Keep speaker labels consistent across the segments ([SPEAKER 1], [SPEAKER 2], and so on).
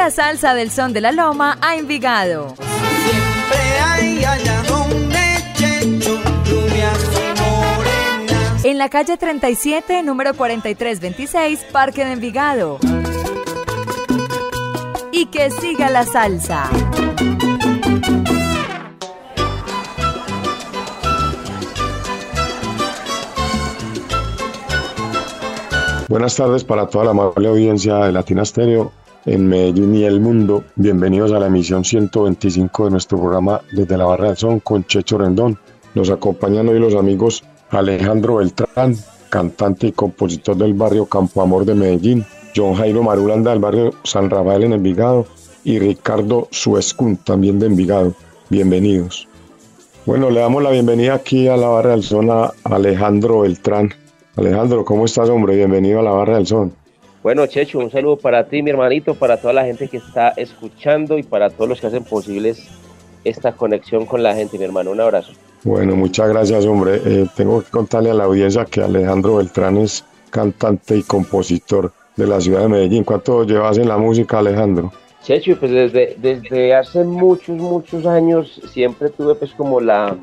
[SPEAKER 1] La salsa del son de la loma a Envigado. En la calle 37, número 4326, Parque de Envigado. Y que siga la salsa.
[SPEAKER 2] Buenas tardes para toda la amable audiencia de Latina Stereo en Medellín y el mundo. Bienvenidos a la emisión 125 de nuestro programa Desde la Barra del Son con Checho Rendón. Nos acompañan hoy los amigos Alejandro Beltrán, cantante y compositor del barrio Campo Amor de Medellín, John Jairo Marulanda del barrio San Rafael en Envigado y Ricardo Suescun también de Envigado. Bienvenidos. Bueno, le damos la bienvenida aquí a la Barra del Son a Alejandro Beltrán. Alejandro, ¿cómo estás, hombre? Bienvenido a la Barra del Son.
[SPEAKER 3] Bueno, Checho, un saludo para ti, mi hermanito, para toda la gente que está escuchando y para todos los que hacen posibles esta conexión con la gente, mi hermano. Un abrazo.
[SPEAKER 2] Bueno, muchas gracias, hombre. Eh, tengo que contarle a la audiencia que Alejandro Beltrán es cantante y compositor de la ciudad de Medellín. ¿Cuánto llevas en la música, Alejandro?
[SPEAKER 3] Checho, pues desde, desde hace muchos, muchos años siempre tuve pues como la,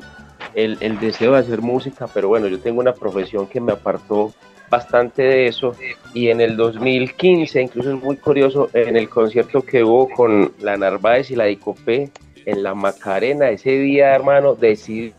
[SPEAKER 3] el, el, deseo de hacer música, pero bueno, yo tengo una profesión que me apartó bastante de eso y en el 2015, incluso es muy curioso, en el concierto que hubo con la Narváez y la Dicopé en la Macarena, ese día, hermano, decidí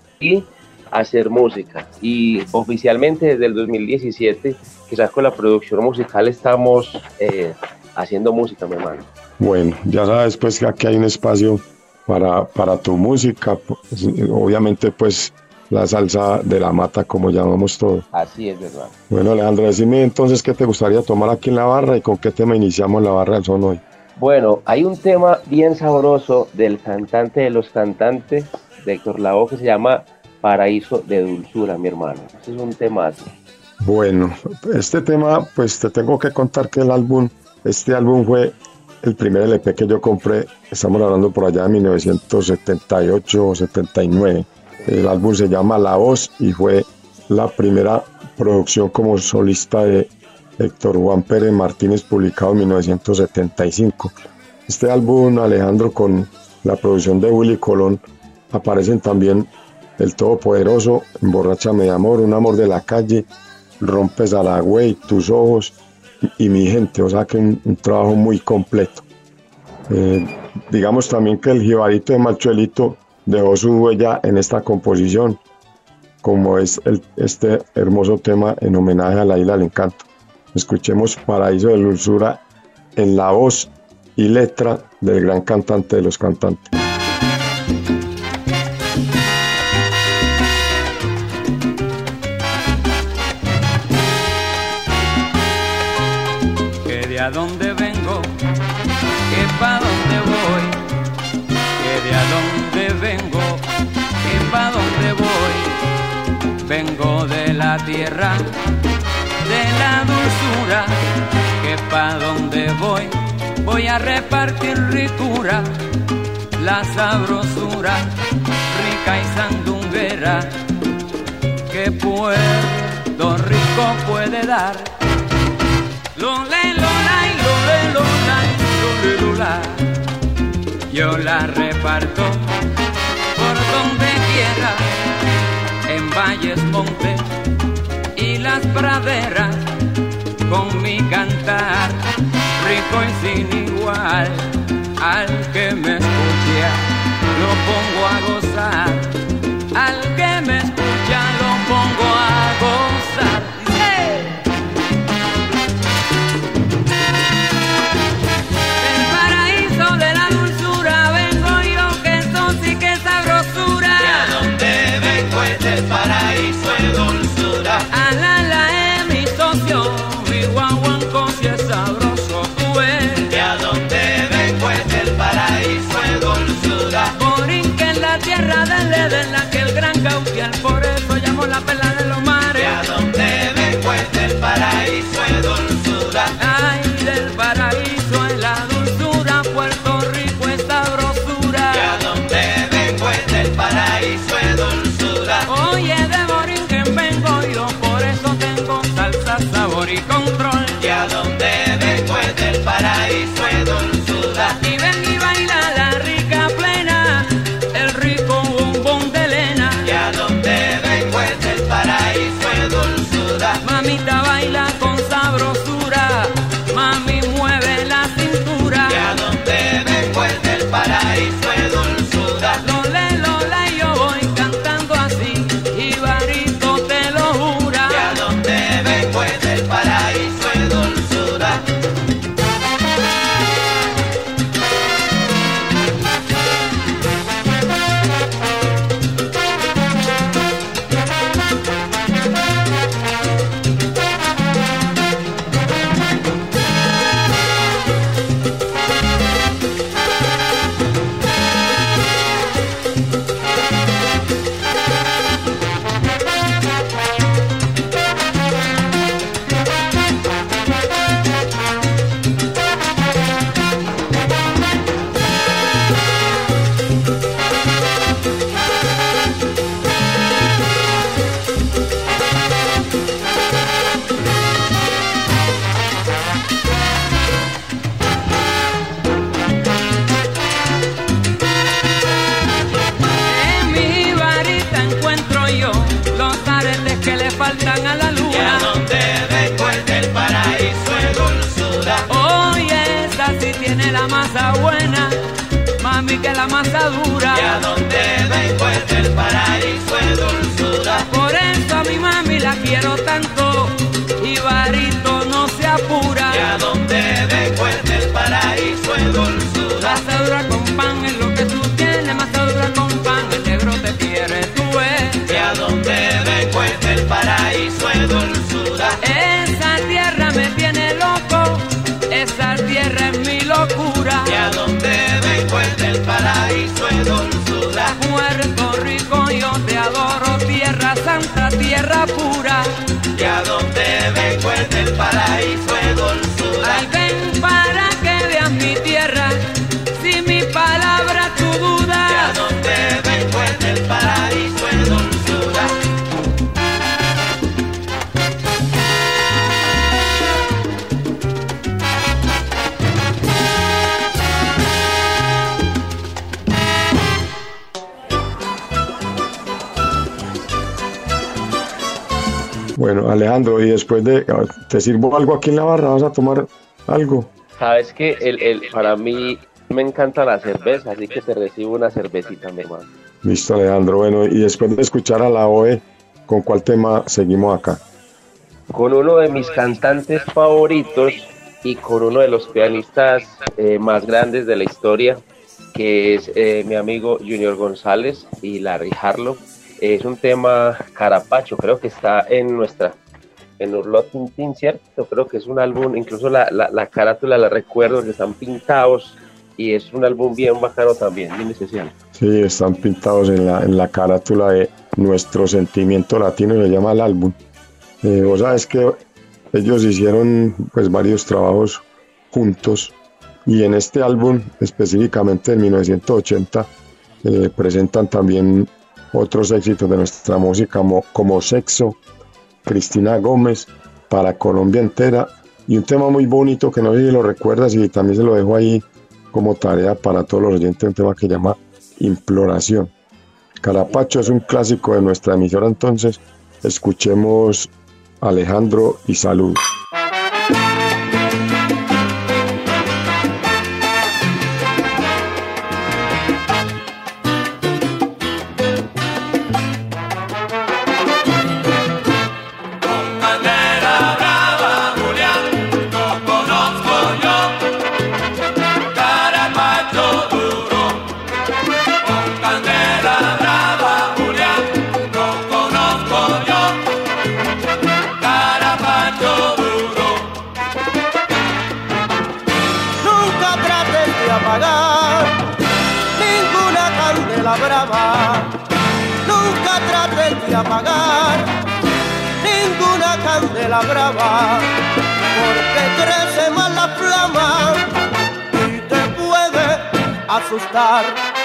[SPEAKER 3] hacer música y oficialmente desde el 2017, quizás con la producción musical estamos eh, haciendo música, mi hermano.
[SPEAKER 2] Bueno, ya sabes pues que aquí hay un espacio para, para tu música, pues, obviamente pues la salsa de la mata, como llamamos todo.
[SPEAKER 3] Así es, verdad.
[SPEAKER 2] Bueno, Alejandro, decime entonces qué te gustaría tomar aquí en la barra y con qué tema iniciamos la barra del son hoy.
[SPEAKER 3] Bueno, hay un tema bien sabroso del cantante de los cantantes, de Héctor Lavoe, que se llama Paraíso de Dulzura, mi hermano. Ese es un tema
[SPEAKER 2] Bueno, este tema, pues te tengo que contar que el álbum, este álbum fue el primer LP que yo compré, estamos hablando por allá de 1978 o 79 el álbum se llama La Voz y fue la primera producción como solista de Héctor Juan Pérez Martínez publicado en 1975. Este álbum, Alejandro, con la producción de Willy Colón, aparecen también El Todopoderoso, Emborráchame de Amor, Un Amor de la Calle, Rompes a la Güey, Tus Ojos y, Mi Gente. O sea que un, un trabajo muy completo. Eh, digamos también que el jibarito de Machuelito dejó su huella en esta composición, como es el, este hermoso tema en homenaje a la isla del encanto. Escuchemos Paraíso de Dulzura en la voz y letra del gran cantante de los cantantes.
[SPEAKER 4] De de la dulzura, que pa' dónde voy, voy a repartir ricura, la sabrosura, rica y sandunguera, que Puerto Rico puede dar. Lole, lola, y lole, lola, y lole, lola. Yo la reparto por donde quiera, en valles, montes las praderas, con mi cantar rico y sin igual. Al que me escucha, lo pongo a gozar. en la que el
[SPEAKER 5] gran Gautier por
[SPEAKER 2] el Alejandro, y después de. ¿Te sirvo algo aquí en la barra? ¿Vas a tomar algo?
[SPEAKER 3] Sabes que el, el, para mí me encanta la cerveza, así que te recibo una cervecita, mi hermano.
[SPEAKER 2] Listo, Alejandro. Bueno, y después de escuchar a la OE, ¿con cuál tema seguimos acá?
[SPEAKER 3] Con uno de mis cantantes favoritos y con uno de los pianistas eh, más grandes de la historia, que es eh, mi amigo Junior González y Larry Harlow. Es un tema carapacho, creo que está en nuestra, en Urlot Tintín, ¿cierto? Creo que es un álbum, incluso la, la, la carátula la recuerdo, que están pintados y es un álbum bien bacano también, bien especial.
[SPEAKER 2] Sí, están pintados en la, en la carátula de Nuestro Sentimiento Latino, se llama el álbum. Eh, vos sabes que ellos hicieron pues varios trabajos juntos y en este álbum, específicamente en 1980, eh, presentan también otros éxitos de nuestra música como, como Sexo, Cristina Gómez, para Colombia entera y un tema muy bonito que no sé si lo recuerdas y también se lo dejo ahí como tarea para todos los oyentes, un tema que llama Imploración. Carapacho es un clásico de nuestra emisora, entonces escuchemos Alejandro y Salud.
[SPEAKER 6] gustar.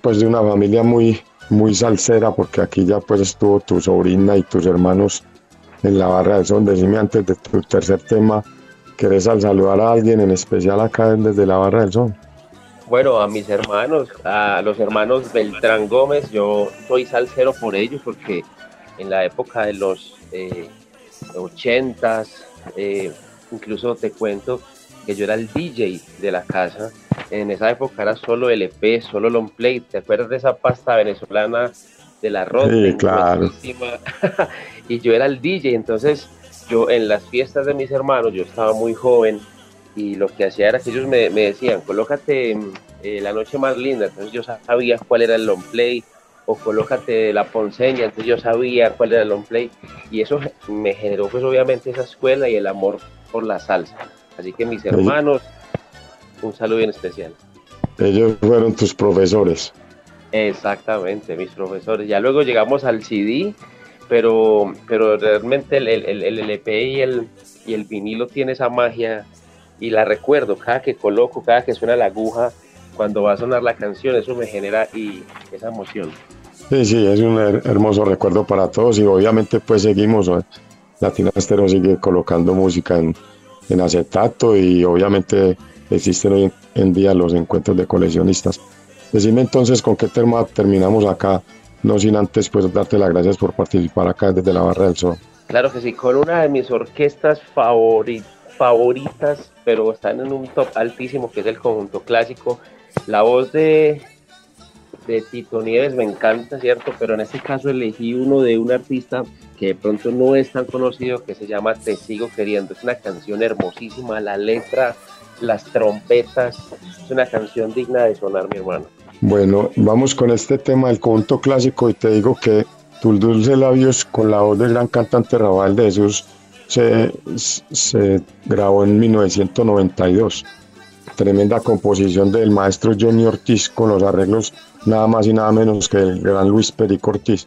[SPEAKER 6] Pues de una familia muy, muy salsera, porque aquí ya pues estuvo tu sobrina y tus hermanos en la barra del son. Decime antes de tu tercer tema, ¿querés al saludar a alguien en especial acá desde la barra del son?
[SPEAKER 3] Bueno, a mis hermanos, a los hermanos Beltrán Gómez, yo soy salsero por ellos porque en la época de los eh, 80s, eh, incluso te cuento que yo era el DJ de la casa. En esa época era solo LP, solo long play. ¿Te acuerdas de esa pasta venezolana del arroz?
[SPEAKER 6] Sí,
[SPEAKER 3] de
[SPEAKER 6] claro.
[SPEAKER 3] y yo era el DJ, entonces yo en las fiestas de mis hermanos, yo estaba muy joven y lo que hacía era que ellos me, me decían, colócate eh, la noche más linda, entonces yo sabía cuál era el long play, o colócate la ponceña, entonces yo sabía cuál era el long play, y eso me generó pues obviamente esa escuela y el amor por la salsa. Así que mis hermanos, un saludo bien especial.
[SPEAKER 6] Ellos fueron tus profesores.
[SPEAKER 3] Exactamente, mis profesores. Ya luego llegamos al CD, pero, pero realmente el, el, el LP y el, y el vinilo tiene esa magia y la recuerdo, cada que coloco, cada que suena la aguja, cuando va a sonar la canción, eso me genera y esa emoción.
[SPEAKER 2] Sí, sí, es un hermoso recuerdo para todos y obviamente pues seguimos, Latina Estero sigue colocando música en, en acetato y obviamente existen hoy en día los encuentros de coleccionistas. Decime entonces con qué tema terminamos acá, no sin antes pues darte las gracias por participar acá desde la Barra del Sol.
[SPEAKER 3] Claro que sí, con una de mis orquestas favoritas, favoritas pero están en un top altísimo que es el conjunto clásico. La voz de, de Tito Nieves me encanta, ¿cierto? Pero en este caso elegí uno de un artista que de pronto no es tan conocido que se llama Te sigo queriendo. Es una canción hermosísima, la letra, las trompetas, es una canción digna de sonar, mi hermano.
[SPEAKER 2] Bueno, vamos con este tema del conjunto clásico y te digo que Tus dulces labios con la voz del gran cantante Raval de Jesús se, se grabó en 1992. Tremenda composición del maestro Johnny Ortiz con los arreglos nada más y nada menos que el gran Luis Perico Ortiz.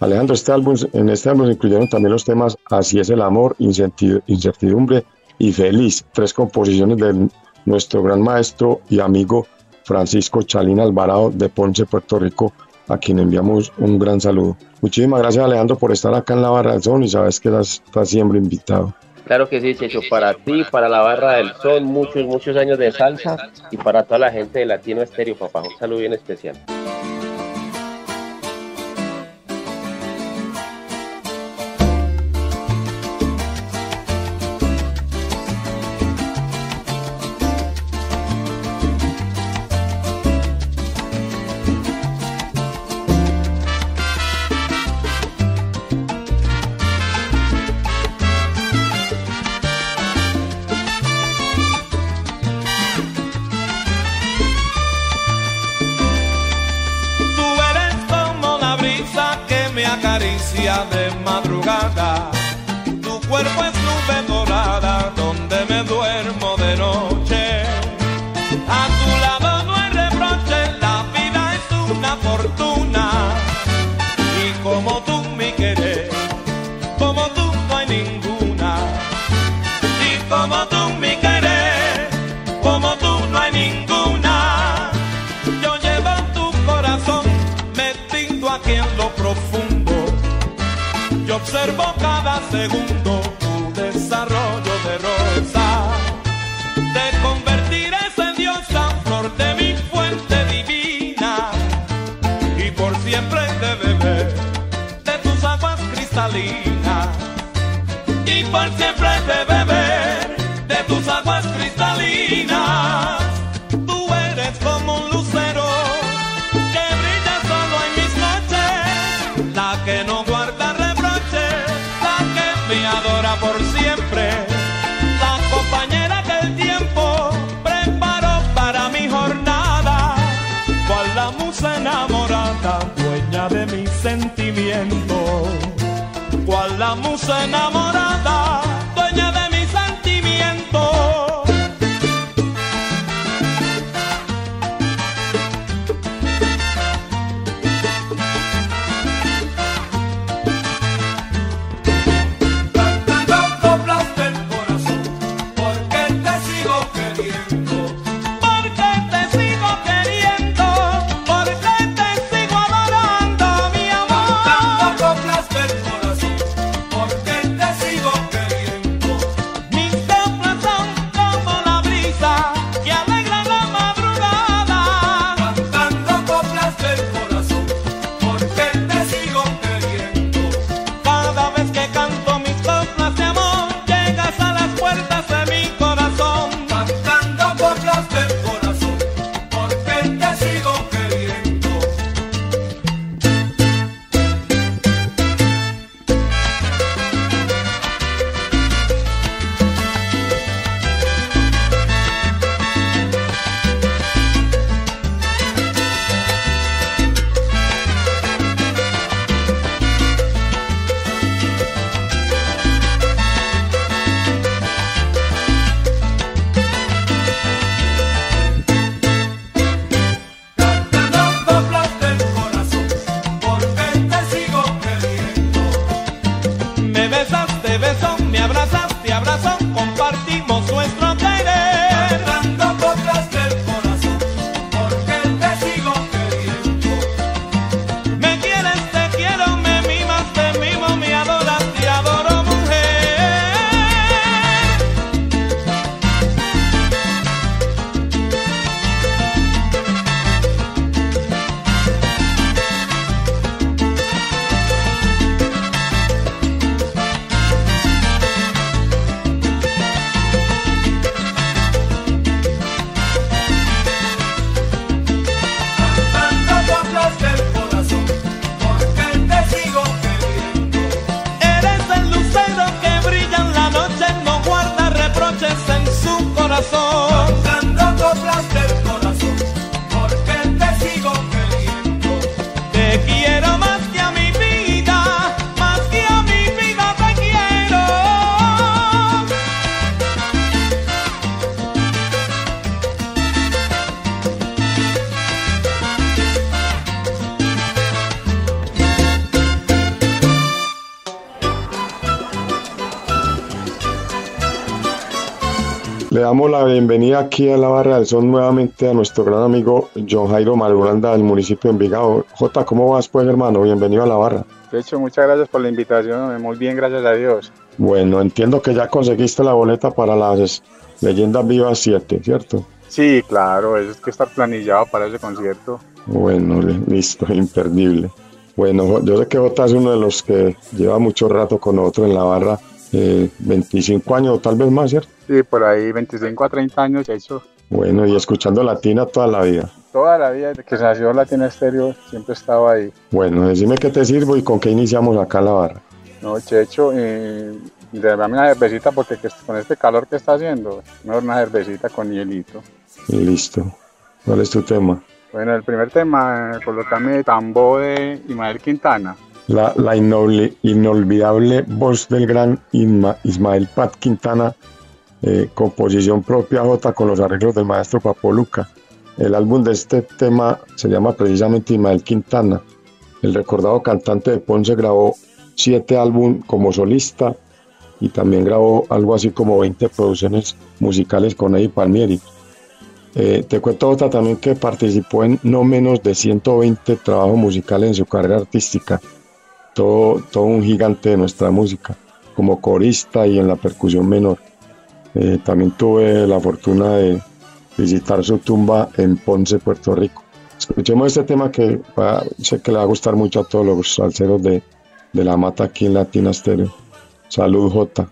[SPEAKER 2] Alejandro, este álbum, en este álbum se incluyeron también los temas Así es el amor, Incertidumbre y Feliz, tres composiciones de nuestro gran maestro y amigo Francisco Chalín Alvarado de Ponce, Puerto Rico, a quien enviamos un gran saludo. Muchísimas gracias Alejandro por estar acá en la Barra del Son y sabes que estás siempre invitado.
[SPEAKER 3] Claro que sí, Checho, para ti, para la Barra del Sol, muchos, muchos años de salsa y para toda la gente de Latino Estéreo, papá, un saludo bien especial.
[SPEAKER 7] De madrugada. sentimiento, cual la musa enamorada, dueña de mi sentimiento. Tanto, tanto el corazón, porque te sigo
[SPEAKER 2] queriendo. Damos la bienvenida aquí a la Barra del Son nuevamente a nuestro gran amigo John Jairo Malbranda del municipio de Envigado. Jota, ¿cómo vas pues hermano? Bienvenido a la Barra.
[SPEAKER 8] De hecho, muchas gracias por la invitación, muy bien, gracias a Dios.
[SPEAKER 2] Bueno, entiendo que ya conseguiste la boleta para las Leyendas Vivas 7, ¿cierto?
[SPEAKER 8] Sí, claro, eso es que estar planillado para ese concierto.
[SPEAKER 2] Bueno, listo, imperdible. Bueno, yo sé que Jota es uno de los que lleva mucho rato con otro en la barra, eh, 25 años o tal vez más, ¿cierto?
[SPEAKER 8] Sí, por ahí 25 a 30 años hecho.
[SPEAKER 2] Bueno, y escuchando Latina toda la vida.
[SPEAKER 8] Toda la vida, desde que se nació Latina Estéreo, siempre he estado ahí.
[SPEAKER 2] Bueno, decime qué te sirvo y con qué iniciamos acá la barra.
[SPEAKER 8] No, Checho, eh, dame una cervecita porque que- con este calor que está haciendo, mejor una cervecita con hielito.
[SPEAKER 2] Y listo. ¿Cuál es tu tema?
[SPEAKER 8] Bueno, el primer tema, colócame Tambo de Ismael Quintana.
[SPEAKER 2] La, la inolvi- inolvidable voz del gran Isma- Ismael Pat Quintana, eh, composición propia J con los arreglos del maestro Papo Luca. El álbum de este tema se llama precisamente Ismael Quintana. El recordado cantante de Ponce grabó siete álbumes como solista y también grabó algo así como 20 producciones musicales con Eddie Palmieri. Eh, te cuento otra también que participó en no menos de 120 trabajos musicales en su carrera artística. Todo, todo un gigante de nuestra música, como corista y en la percusión menor. Eh, también tuve la fortuna de visitar su tumba en Ponce, Puerto Rico. Escuchemos este tema que va- sé que le va a gustar mucho a todos los salseros de, de la mata aquí en Latina Stereo. Salud, J.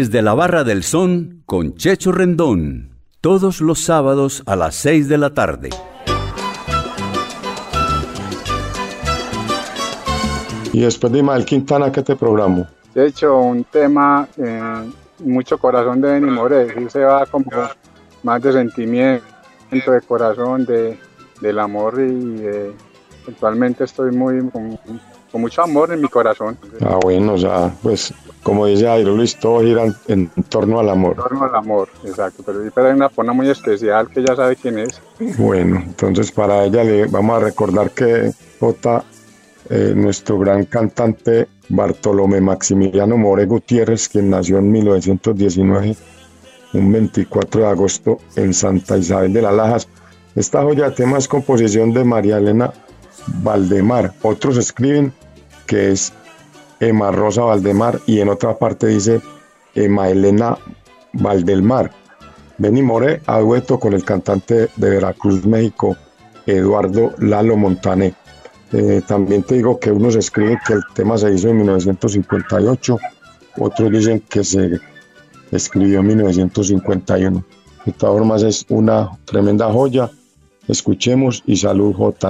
[SPEAKER 9] Desde la Barra del Son con Checho Rendón. Todos los sábados a las 6 de la tarde.
[SPEAKER 2] Y después de Ismael Quintana, ¿qué te programo?
[SPEAKER 8] De hecho, un tema, eh, mucho corazón de Benny Moré, sí se va como más de sentimiento, de corazón, de, del amor y eh, actualmente estoy muy con, con mucho amor en mi corazón.
[SPEAKER 2] Ah, bueno, o sea, pues como dice Jairo Luis, todo gira en, en torno al amor.
[SPEAKER 8] En torno al amor, exacto. Pero, pero hay una pona muy especial que ya sabe quién es.
[SPEAKER 2] Bueno, entonces para ella le vamos a recordar que J, eh, nuestro gran cantante Bartolomé Maximiliano More Gutiérrez, quien nació en 1919, un 24 de agosto en Santa Isabel de las Lajas. Esta joya de tema es composición de María Elena Valdemar. Otros escriben que es Emma Rosa Valdemar y en otra parte dice Emma Elena Valdelmar. Benny More a dueto con el cantante de Veracruz, México, Eduardo Lalo Montané. Eh, también te digo que unos escriben que el tema se hizo en 1958, otros dicen que se escribió en 1951. De todas formas es una tremenda joya. Escuchemos y salud J.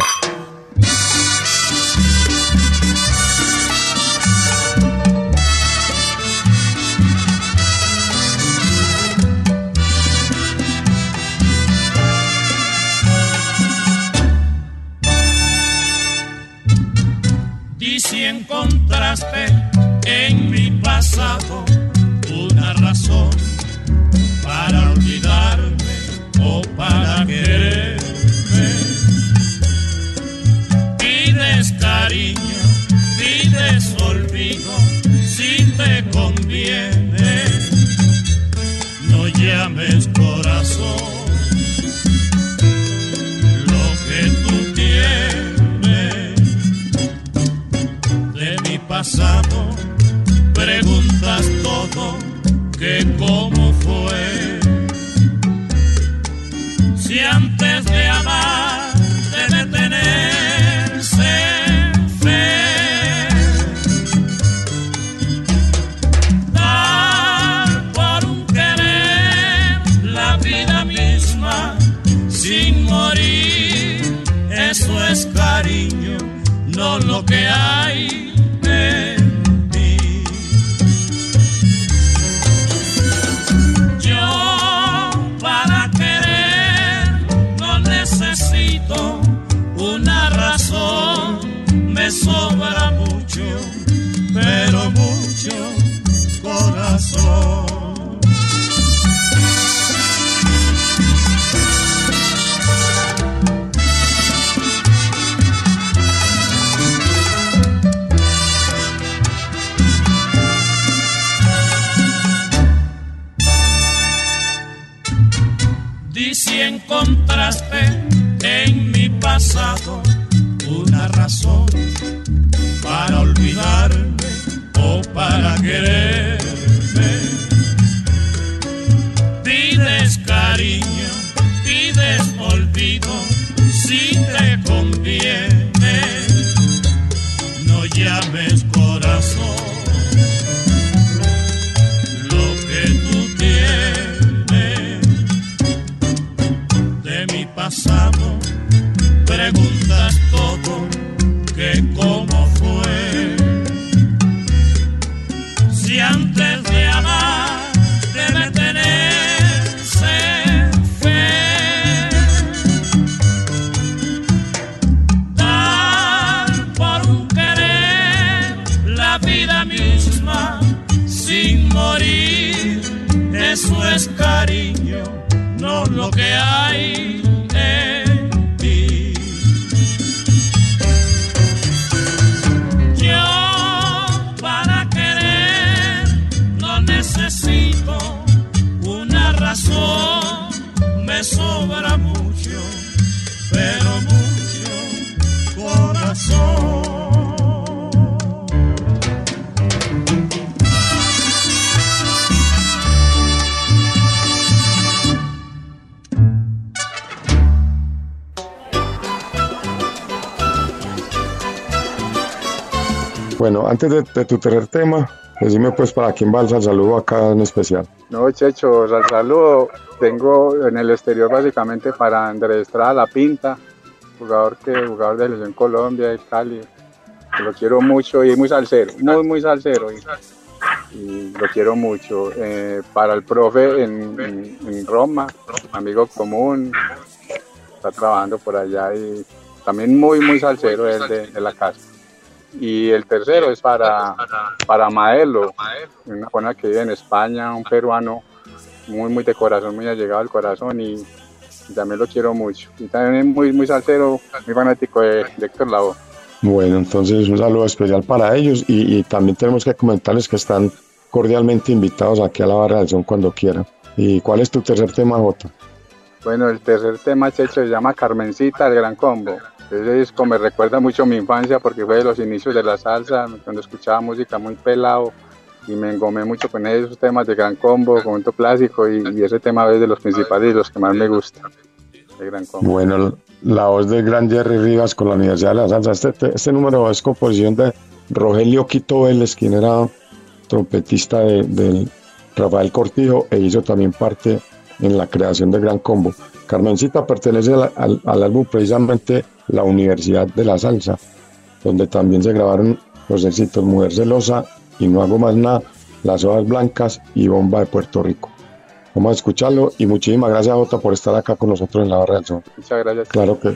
[SPEAKER 10] pasado, preguntas todo que cómo fue. Si antes de amar debe tenerse fe, dar por un querer la vida misma sin morir, eso es cariño, no lo que hay
[SPEAKER 2] Bueno, antes de, tu tercer tema, Decime pues para quién va el saludo acá en especial.
[SPEAKER 8] No, Checho, al saludo tengo en el exterior básicamente para Andrés Estrada La Pinta, jugador que jugador de selección Colombia, de Cali, lo quiero mucho y muy salsero, muy muy salsero y, y lo quiero mucho. Eh, para el profe en Roma, amigo común, está trabajando por allá y también muy muy salsero es de, de la casa. Y el tercero es para, para Maelo, una persona que vive en España, un peruano muy, muy de corazón, muy allegado al corazón y, también lo quiero mucho. Y también muy, muy salsero, muy fanático de, de Héctor Lavoe.
[SPEAKER 2] Bueno, entonces un saludo especial para ellos y, y también tenemos que comentarles que están cordialmente invitados aquí a la Barra del Son cuando quieran. ¿Y cuál es tu tercer tema, Jota?
[SPEAKER 8] Bueno, el tercer tema, Checho, se llama Carmencita, el Gran Combo. Ese disco me recuerda mucho mi infancia porque fue de los inicios de la salsa, cuando escuchaba música muy pelado y me engomé mucho con esos temas de Gran Combo, momento clásico y, y ese tema es de los principales y los que más me gusta. El Gran Combo.
[SPEAKER 2] Bueno, la voz del gran Jerry Rivas con la Universidad de la Salsa. Este, este número es composición de Rogelio Quito Vélez, quien era trompetista de, Rafael Cortijo e hizo también parte en la creación del Gran Combo. Carmencita pertenece al, al- al álbum precisamente La Universidad de la Salsa, donde también se grabaron los éxitos Mujer Celosa y No Hago Más Nada, Las Hojas Blancas y Bomba de Puerto Rico. Vamos a escucharlo y muchísimas gracias Jota por estar acá con nosotros en la barra del son.
[SPEAKER 8] Muchas gracias.
[SPEAKER 2] Claro que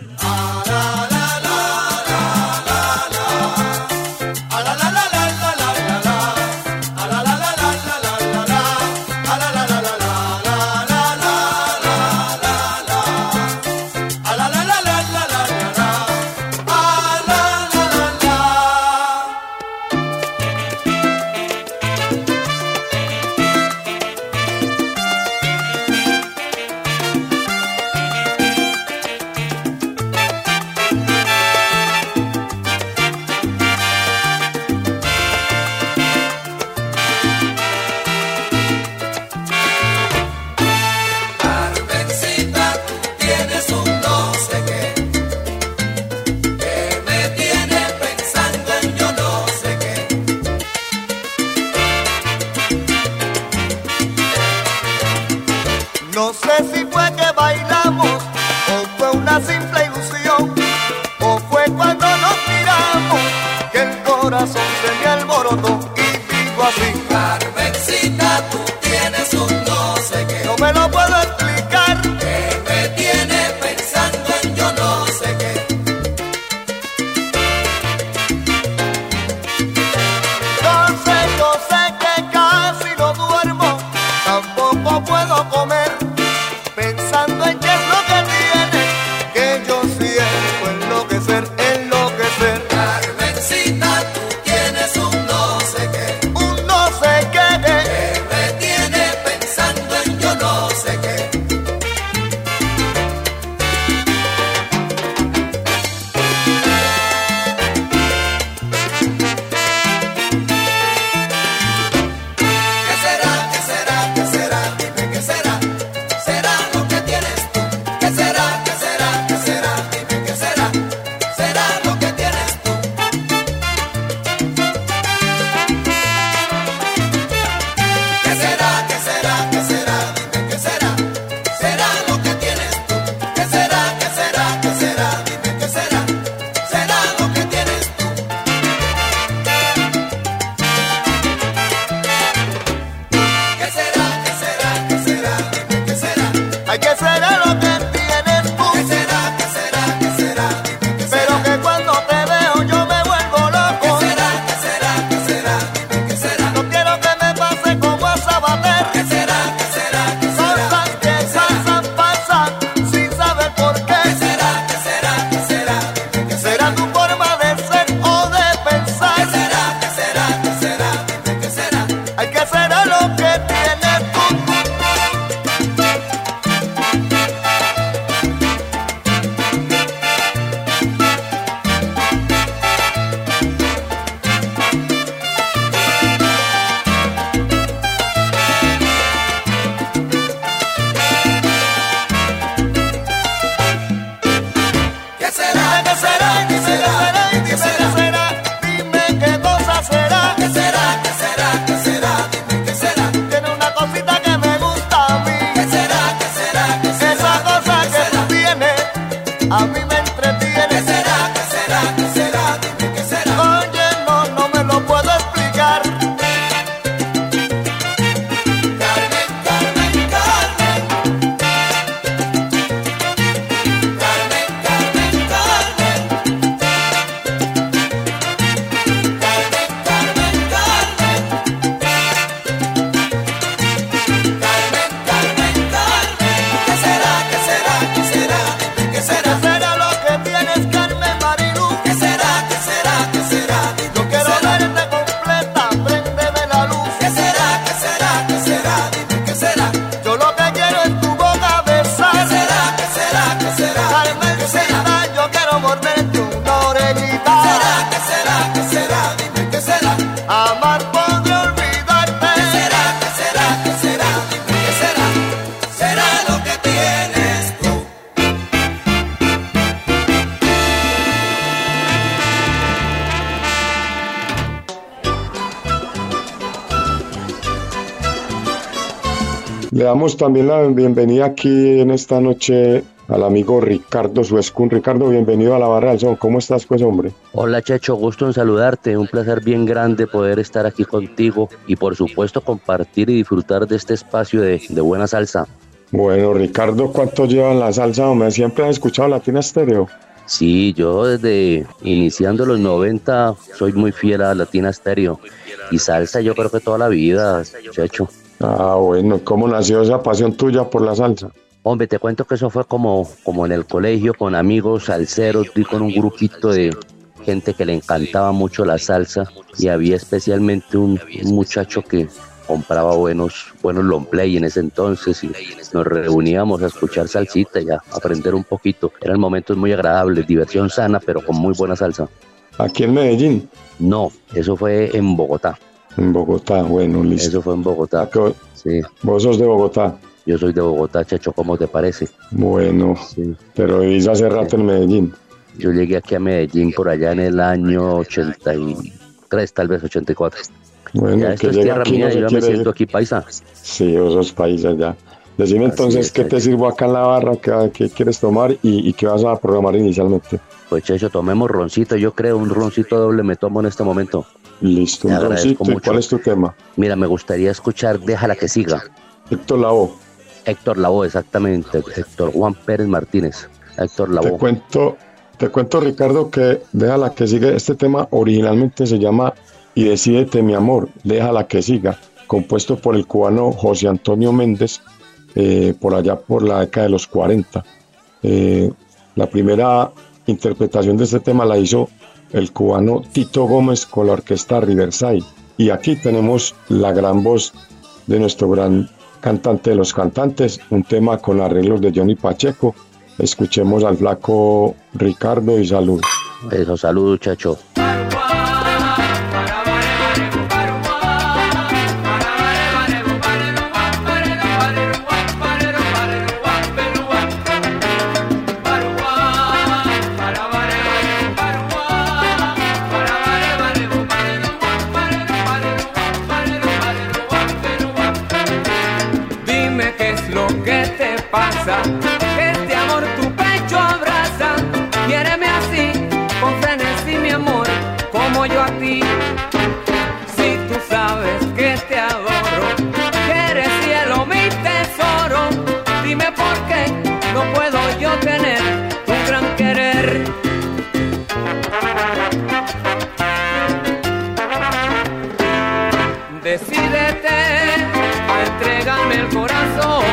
[SPEAKER 2] damos también la bienvenida aquí en esta noche al amigo Ricardo Suescun. Ricardo, bienvenido a la Barra del Son. ¿Cómo estás, pues, hombre?
[SPEAKER 3] Hola Checho, gusto en saludarte, un placer bien grande poder estar aquí contigo y por supuesto compartir y disfrutar de este espacio de, de buena salsa.
[SPEAKER 2] Bueno, Ricardo, ¿cuánto llevan la salsa, hombre? ¿Siempre has escuchado Latina Estéreo?
[SPEAKER 3] Sí, yo desde iniciando los 90 soy muy fiel a Latina Stereo y salsa yo creo que toda la vida, Checho.
[SPEAKER 2] Ah, bueno, ¿cómo nació esa pasión tuya por la salsa?
[SPEAKER 3] Hombre, te cuento que eso fue como, como en el colegio, con amigos salseros, y con un grupito de gente que le encantaba mucho la salsa y había especialmente un, un muchacho que compraba buenos, buenos long play en ese entonces y nos reuníamos a escuchar salsita y a aprender un poquito. Eran momentos muy agradables, diversión sana, pero con muy buena salsa.
[SPEAKER 2] ¿Aquí en Medellín?
[SPEAKER 3] No, eso fue en Bogotá.
[SPEAKER 2] En Bogotá, bueno, listo.
[SPEAKER 3] Eso fue en Bogotá. Sí,
[SPEAKER 2] Vos sos de Bogotá.
[SPEAKER 3] yo soy de Bogotá, Checho, ¿cómo te parece?
[SPEAKER 2] Bueno,
[SPEAKER 3] Sí.
[SPEAKER 2] pero vivís hace rato en Medellín.
[SPEAKER 3] Yo llegué aquí a Medellín por allá en el año 83, tal vez 84.
[SPEAKER 2] Bueno,
[SPEAKER 3] Ya esto
[SPEAKER 2] que
[SPEAKER 3] es tierra
[SPEAKER 2] aquí
[SPEAKER 3] mía,
[SPEAKER 2] no
[SPEAKER 3] yo ya me siento
[SPEAKER 2] ir.
[SPEAKER 3] aquí paisa.
[SPEAKER 2] Sí, vos sos país allá. Decime
[SPEAKER 3] Así
[SPEAKER 2] entonces
[SPEAKER 3] es,
[SPEAKER 2] qué te sirvo acá en la barra, qué, qué quieres tomar y, y qué vas a programar inicialmente.
[SPEAKER 3] Pues Checho, tomemos roncito, yo creo, un roncito doble me tomo en este momento.
[SPEAKER 2] Listo,
[SPEAKER 3] Te
[SPEAKER 2] un
[SPEAKER 3] agradezco
[SPEAKER 2] roncito. ¿Y
[SPEAKER 3] mucho.
[SPEAKER 2] cuál es tu tema?
[SPEAKER 3] Mira, me gustaría escuchar Déjala que siga.
[SPEAKER 2] Héctor Lavoe.
[SPEAKER 3] Héctor Lavoe, exactamente. Héctor Juan Pérez Martínez. Héctor
[SPEAKER 2] Te
[SPEAKER 3] Lavoe.
[SPEAKER 2] cuento, te cuento, Ricardo, que déjala que siga. Este tema originalmente se llama Y decídete, mi amor, déjala que siga, compuesto por el cubano José Antonio Méndez, eh, por allá por la década de los 40. Eh, la primera interpretación de este tema la hizo el cubano Tito Gómez con la orquesta Riverside. Y aquí tenemos la gran voz de nuestro gran cantante de los cantantes, un tema con arreglos de Johnny Pacheco. Escuchemos al flaco Ricardo y salud.
[SPEAKER 3] Eso, saludos, Chacho.
[SPEAKER 4] Decídete a entregarme el corazón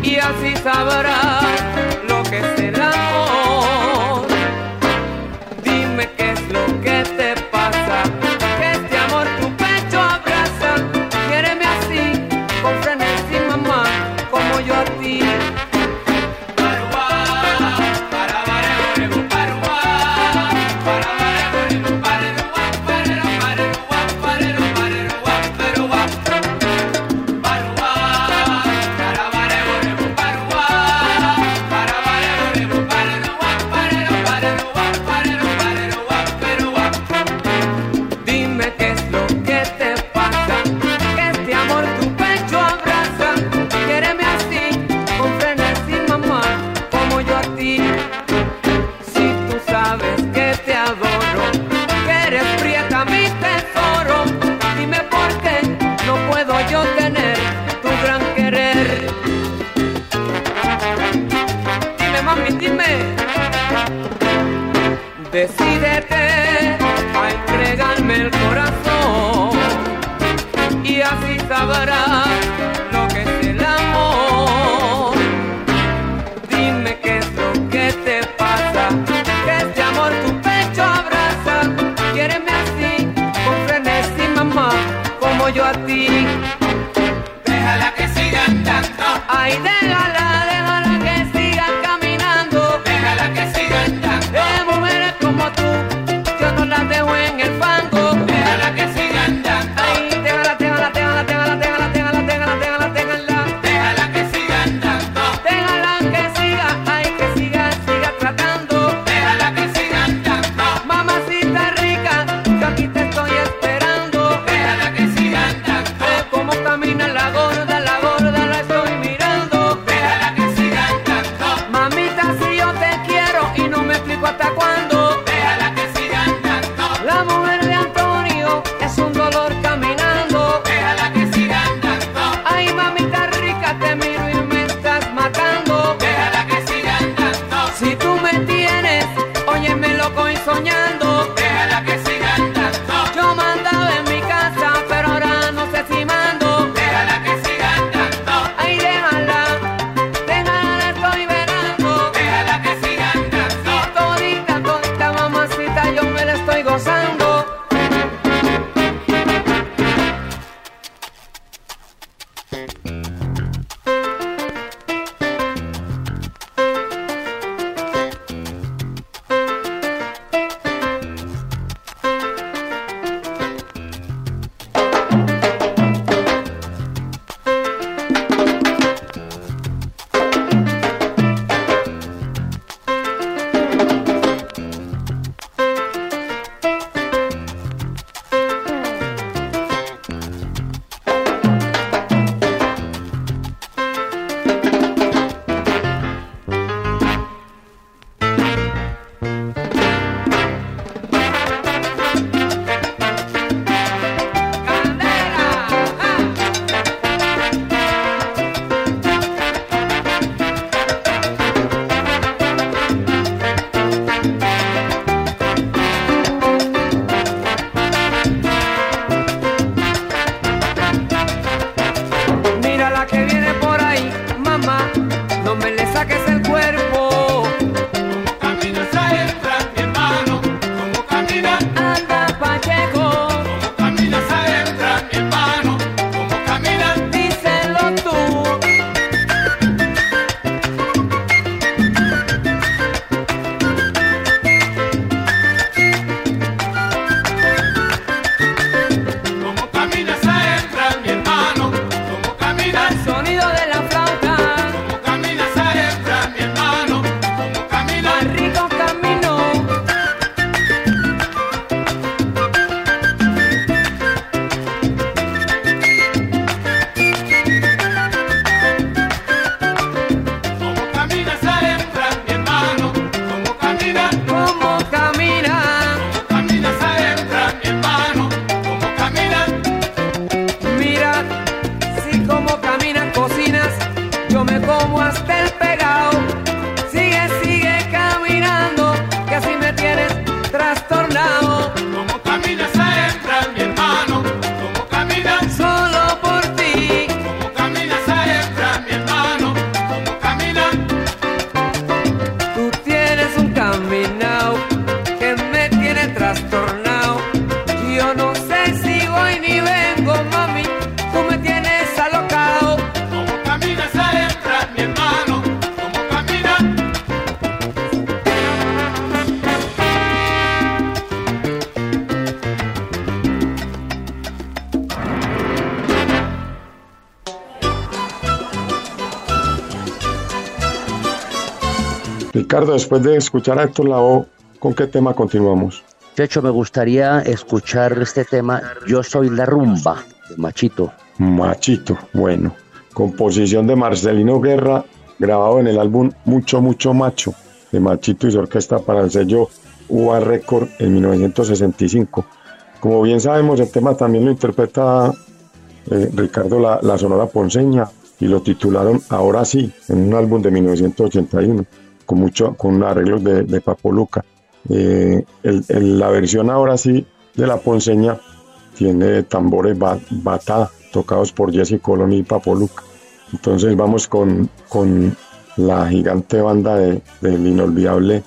[SPEAKER 4] y así sabrás
[SPEAKER 2] Después de escuchar a Héctor Lao, ¿con qué tema continuamos?
[SPEAKER 3] De hecho, me gustaría escuchar este tema Yo soy la rumba, de Machito.
[SPEAKER 2] Machito, bueno. Composición de Marcelino Guerra, grabado en el álbum Mucho, Mucho Macho, de Machito y su orquesta para el sello UA Record en 1965. Como bien sabemos, el tema también lo interpreta eh, Ricardo la, la Sonora Ponceña y lo titularon Ahora sí, en un álbum de 1981 con, mucho, con arreglos de, de Papoluca. Eh, la versión ahora sí de la ponceña tiene tambores bat, batá tocados por Jesse Colón y Papoluca. Entonces vamos con, con la gigante banda del de, de inolvidable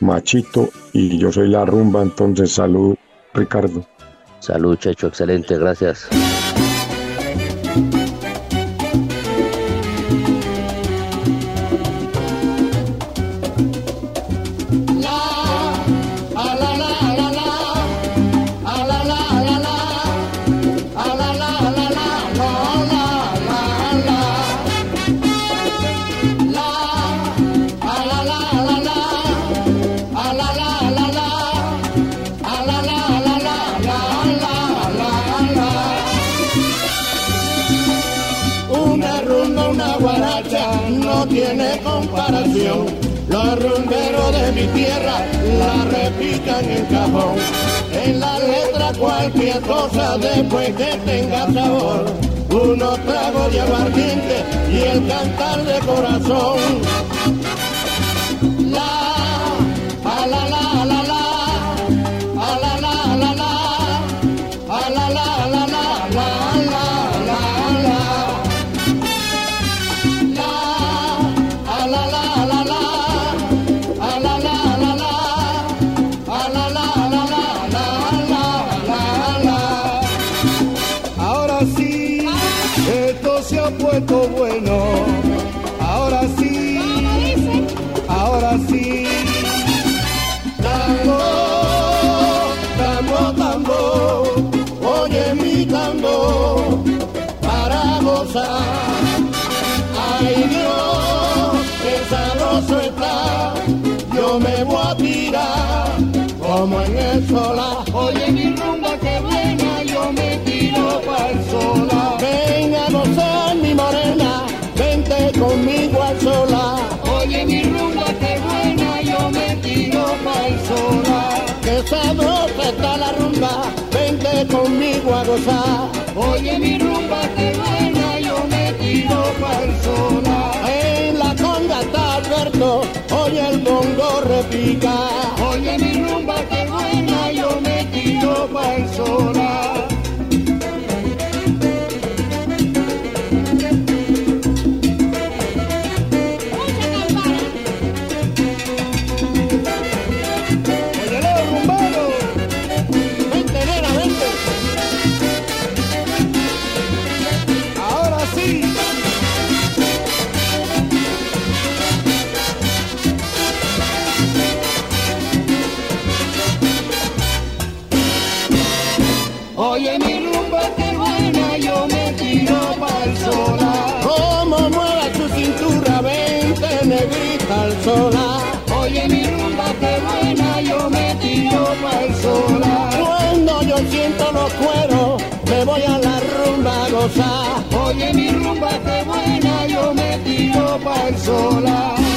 [SPEAKER 2] Machito y yo soy la rumba, entonces salud Ricardo.
[SPEAKER 3] Salud Checho, excelente, gracias.
[SPEAKER 11] En la letra cualquier cosa después que tenga sabor. Unos tragos de aguardiente y el cantar de corazón. Tango, tango, tango, oye mi tango, para gozar. Ay Dios, qué sabroso está, yo me voy a tirar como en el solar. Oye sabrosa está la rumba, vente conmigo a gozar. Oye mi rumba que buena, yo me tiro para el solar. En la conga está Alberto, oye el bongo repica. Oye mi rumba que buena, yo me tiro para el Oye mi rumba que buena, yo me tiro para el solar.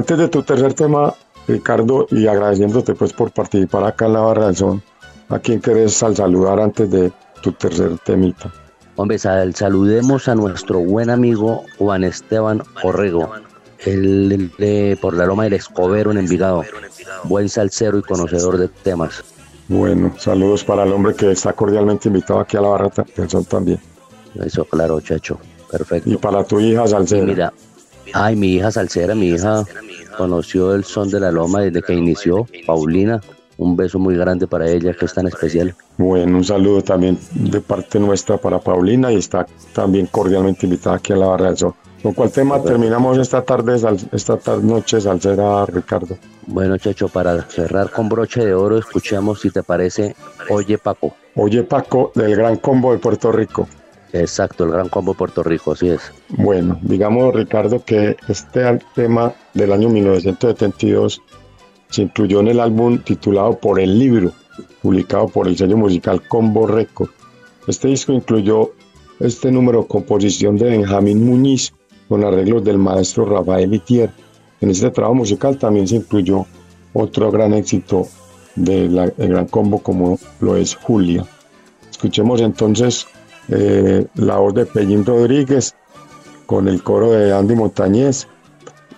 [SPEAKER 2] Antes de tu tercer tema, Ricardo, y agradeciéndote pues por participar acá en la Barra del Son, ¿a quién querés al saludar antes de tu tercer temita?
[SPEAKER 3] Hombre, sal- saludemos a nuestro buen amigo Juan Esteban Orrego, el, de por la Loma del Escobero en Envigado, buen salsero y conocedor de temas.
[SPEAKER 2] Bueno, saludos para el hombre que está cordialmente invitado aquí a la Barra del Son también.
[SPEAKER 3] Eso, claro, chacho, perfecto.
[SPEAKER 2] Y para tu hija Salcera.
[SPEAKER 3] Mira, ay, mi hija salsera, mi hija conoció el son de la Loma desde que inició, Paulina. Un beso muy grande para ella, que es tan especial.
[SPEAKER 2] Bueno, un saludo también de parte nuestra para Paulina y está también cordialmente invitada aquí a la Barra del Sol. ¿Con cuál tema terminamos esta tarde, esta tarde noche, Salcera, Ricardo?
[SPEAKER 3] Bueno, Chacho, para cerrar con broche de oro, escuchemos, si te parece, Oye Paco.
[SPEAKER 2] Oye Paco, del Gran Combo de Puerto Rico.
[SPEAKER 3] Exacto, el Gran Combo Puerto Rico, así es.
[SPEAKER 2] Bueno, digamos Ricardo que este tema del año 1972 se incluyó en el álbum titulado Por el Libro, publicado por el sello musical Combo Record. Este disco incluyó este número composición de Benjamín Muñiz con arreglos del maestro Rafael Itier. En este trabajo musical también se incluyó otro gran éxito del gran combo como lo es Julia. Escuchemos entonces eh, la voz de Pellín Rodríguez con el coro de Andy Montañez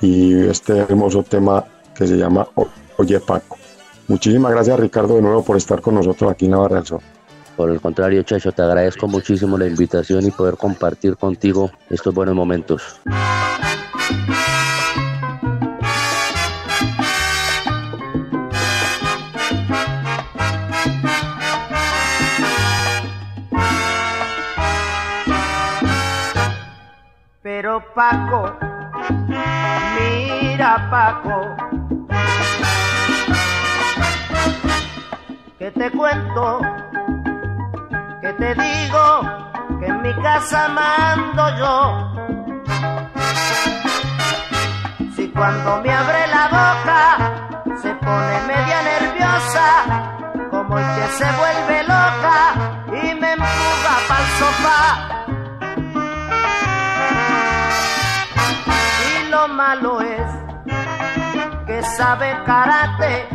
[SPEAKER 2] y este hermoso tema que se llama Oye Paco. Muchísimas gracias Ricardo de nuevo por estar con nosotros aquí en Navarra del.
[SPEAKER 11] Por el contrario, Chacho, te agradezco muchísimo la invitación y poder compartir contigo estos buenos momentos.
[SPEAKER 12] Paco, mira Paco, que te cuento, que te digo, que en mi casa mando yo. Si cuando me abre la boca se pone media nerviosa, como el que se vuelve loca y me empuja pa'l sofá. Sabe karate,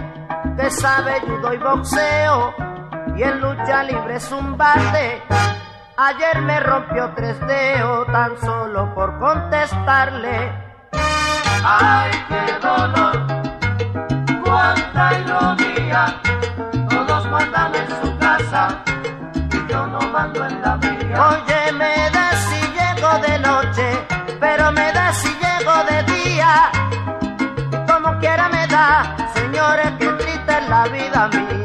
[SPEAKER 12] que sabe judo y boxeo, y en lucha libre es un bate. Ayer me rompió tres dedos tan solo por contestarle. Ay, qué dolor, cuánta ironía, todos mandan en su casa y yo no mando en la mía. Oye,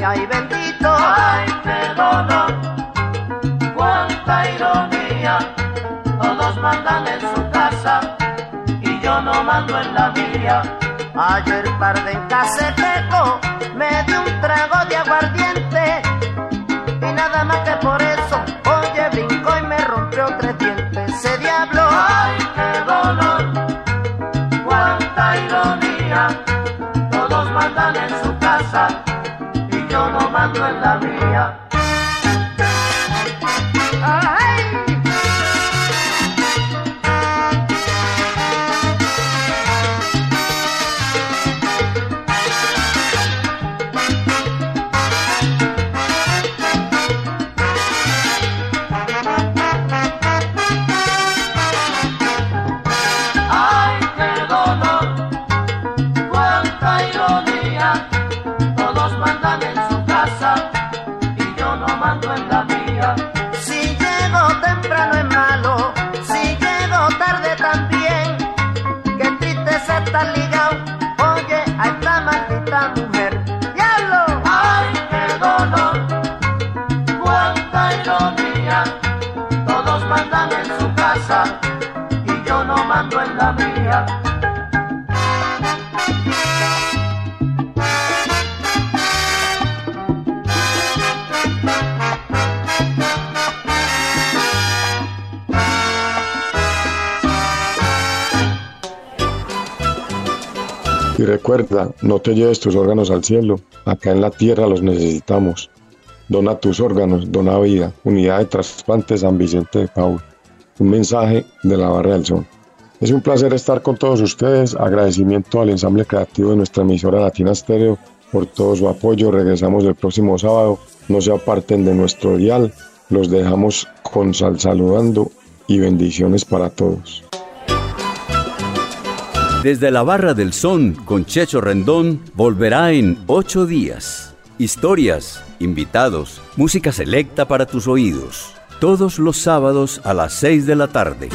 [SPEAKER 12] vida mía y bendito. Ay, qué dolor, cuánta ironía, todos mandan en su casa y yo no mando en la mía. Ayer tarde en Caseteco me di un trago de aguardiente y nada más que por eso, oye, brincó y me rompió tres dientes. Ese diablo, yo no y yo no mando en la mía.
[SPEAKER 2] Y recuerda, no te lleves tus órganos al cielo, acá en la tierra los necesitamos. Dona tus órganos, dona vida. Unidad de trasplantes San Vicente de Paul. Un mensaje de la Barra del Sol. Es un placer estar con todos ustedes. Agradecimiento al ensamble creativo de nuestra emisora Latina Stereo por todo su apoyo. Regresamos el próximo sábado. No se aparten de nuestro dial. Los dejamos con sal saludando y bendiciones para todos.
[SPEAKER 9] Desde la Barra del Son con Checho Rendón volverá en ocho días. Historias, invitados, música selecta para tus oídos. Todos los sábados a las seis de la tarde.